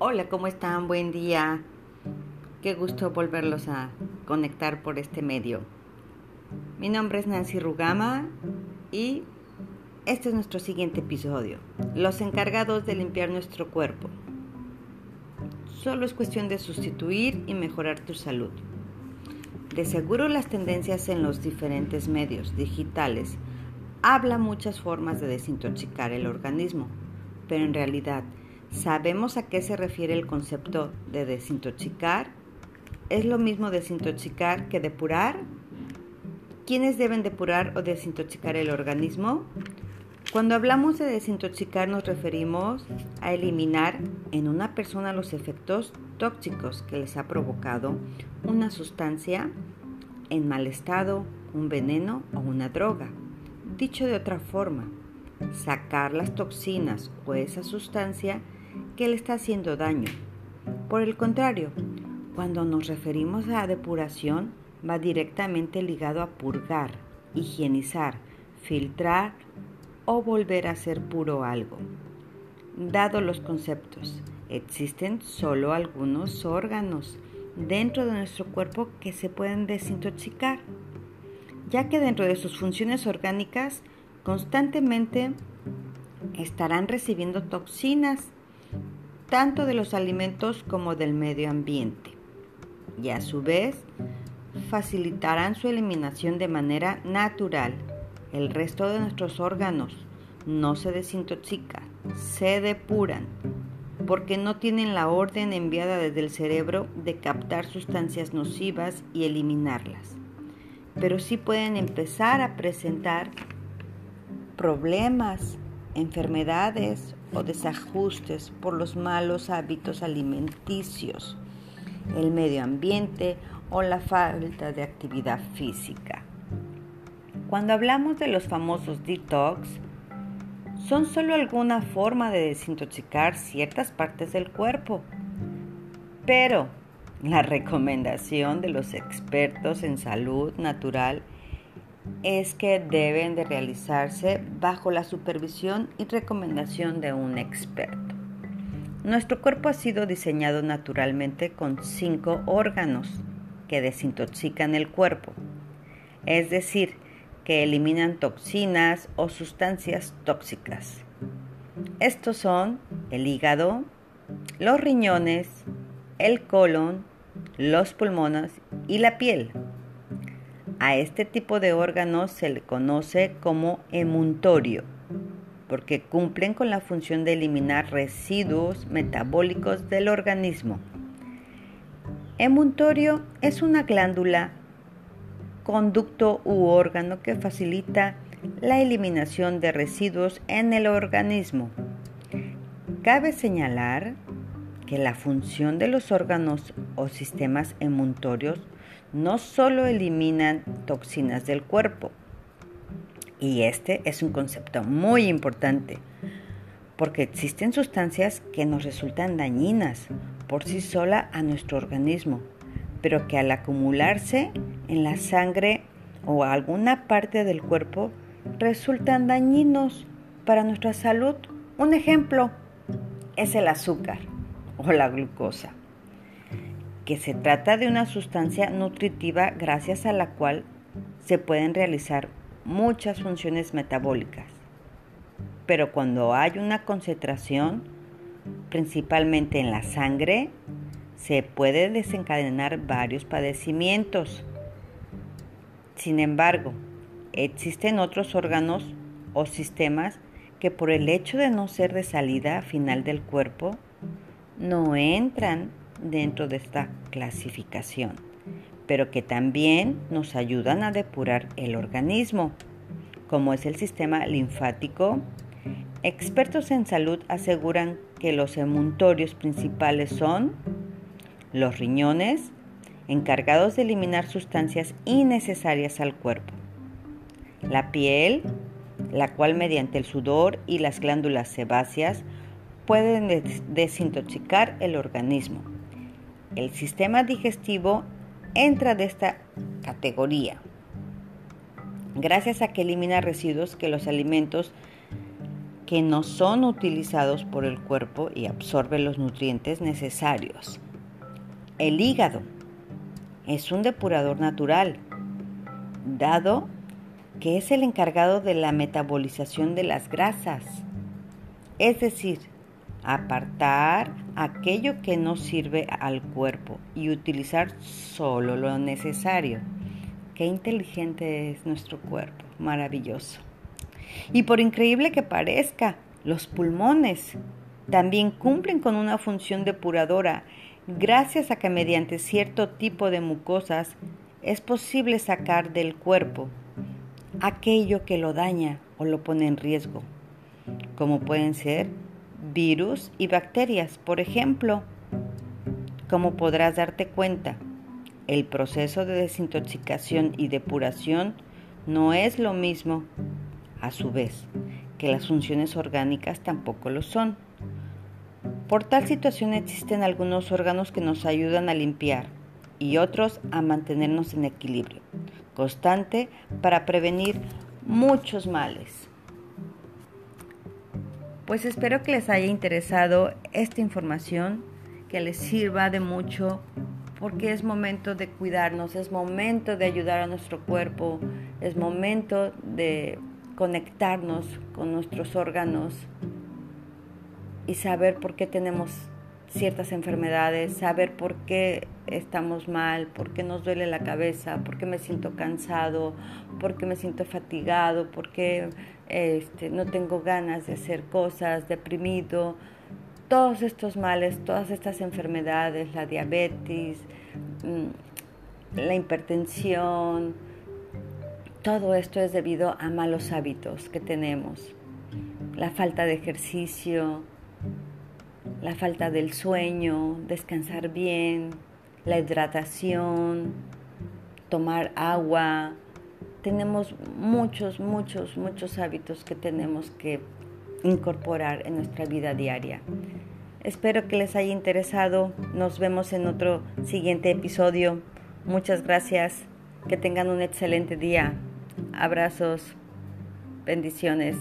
Hola, ¿cómo están? Buen día. Qué gusto volverlos a conectar por este medio. Mi nombre es Nancy Rugama y este es nuestro siguiente episodio. Los encargados de limpiar nuestro cuerpo. Solo es cuestión de sustituir y mejorar tu salud. De seguro las tendencias en los diferentes medios digitales habla muchas formas de desintoxicar el organismo, pero en realidad ¿Sabemos a qué se refiere el concepto de desintoxicar? ¿Es lo mismo desintoxicar que depurar? ¿Quiénes deben depurar o desintoxicar el organismo? Cuando hablamos de desintoxicar nos referimos a eliminar en una persona los efectos tóxicos que les ha provocado una sustancia en mal estado, un veneno o una droga. Dicho de otra forma, sacar las toxinas o esa sustancia que le está haciendo daño. Por el contrario, cuando nos referimos a depuración, va directamente ligado a purgar, higienizar, filtrar o volver a ser puro algo. Dado los conceptos, existen solo algunos órganos dentro de nuestro cuerpo que se pueden desintoxicar, ya que dentro de sus funciones orgánicas constantemente estarán recibiendo toxinas tanto de los alimentos como del medio ambiente, y a su vez facilitarán su eliminación de manera natural. El resto de nuestros órganos no se desintoxican, se depuran, porque no tienen la orden enviada desde el cerebro de captar sustancias nocivas y eliminarlas, pero sí pueden empezar a presentar problemas, enfermedades o desajustes por los malos hábitos alimenticios, el medio ambiente o la falta de actividad física. Cuando hablamos de los famosos detox, son solo alguna forma de desintoxicar ciertas partes del cuerpo, pero la recomendación de los expertos en salud natural es que deben de realizarse bajo la supervisión y recomendación de un experto. Nuestro cuerpo ha sido diseñado naturalmente con cinco órganos que desintoxican el cuerpo, es decir, que eliminan toxinas o sustancias tóxicas. Estos son el hígado, los riñones, el colon, los pulmones y la piel. A este tipo de órganos se le conoce como emuntorio, porque cumplen con la función de eliminar residuos metabólicos del organismo. Emuntorio es una glándula, conducto u órgano que facilita la eliminación de residuos en el organismo. Cabe señalar que la función de los órganos o sistemas emuntorios no solo eliminan toxinas del cuerpo, y este es un concepto muy importante, porque existen sustancias que nos resultan dañinas por sí sola a nuestro organismo, pero que al acumularse en la sangre o alguna parte del cuerpo resultan dañinos para nuestra salud. Un ejemplo es el azúcar o la glucosa que se trata de una sustancia nutritiva gracias a la cual se pueden realizar muchas funciones metabólicas. Pero cuando hay una concentración, principalmente en la sangre, se puede desencadenar varios padecimientos. Sin embargo, existen otros órganos o sistemas que por el hecho de no ser de salida final del cuerpo, no entran dentro de esta clasificación, pero que también nos ayudan a depurar el organismo, como es el sistema linfático. Expertos en salud aseguran que los emuntorios principales son los riñones, encargados de eliminar sustancias innecesarias al cuerpo, la piel, la cual mediante el sudor y las glándulas sebáceas pueden desintoxicar el organismo el sistema digestivo entra de esta categoría, gracias a que elimina residuos que los alimentos que no son utilizados por el cuerpo y absorben los nutrientes necesarios. El hígado es un depurador natural, dado que es el encargado de la metabolización de las grasas, es decir, apartar aquello que no sirve al cuerpo y utilizar solo lo necesario. Qué inteligente es nuestro cuerpo, maravilloso. Y por increíble que parezca, los pulmones también cumplen con una función depuradora gracias a que mediante cierto tipo de mucosas es posible sacar del cuerpo aquello que lo daña o lo pone en riesgo, como pueden ser virus y bacterias, por ejemplo. Como podrás darte cuenta, el proceso de desintoxicación y depuración no es lo mismo, a su vez, que las funciones orgánicas tampoco lo son. Por tal situación existen algunos órganos que nos ayudan a limpiar y otros a mantenernos en equilibrio constante para prevenir muchos males. Pues espero que les haya interesado esta información, que les sirva de mucho, porque es momento de cuidarnos, es momento de ayudar a nuestro cuerpo, es momento de conectarnos con nuestros órganos y saber por qué tenemos ciertas enfermedades, saber por qué estamos mal, por qué nos duele la cabeza, por qué me siento cansado, por qué me siento fatigado, por qué este, no tengo ganas de hacer cosas, deprimido. Todos estos males, todas estas enfermedades, la diabetes, mm, la hipertensión, todo esto es debido a malos hábitos que tenemos. La falta de ejercicio, la falta del sueño, descansar bien, la hidratación, tomar agua. Tenemos muchos, muchos, muchos hábitos que tenemos que incorporar en nuestra vida diaria. Espero que les haya interesado. Nos vemos en otro siguiente episodio. Muchas gracias. Que tengan un excelente día. Abrazos. Bendiciones.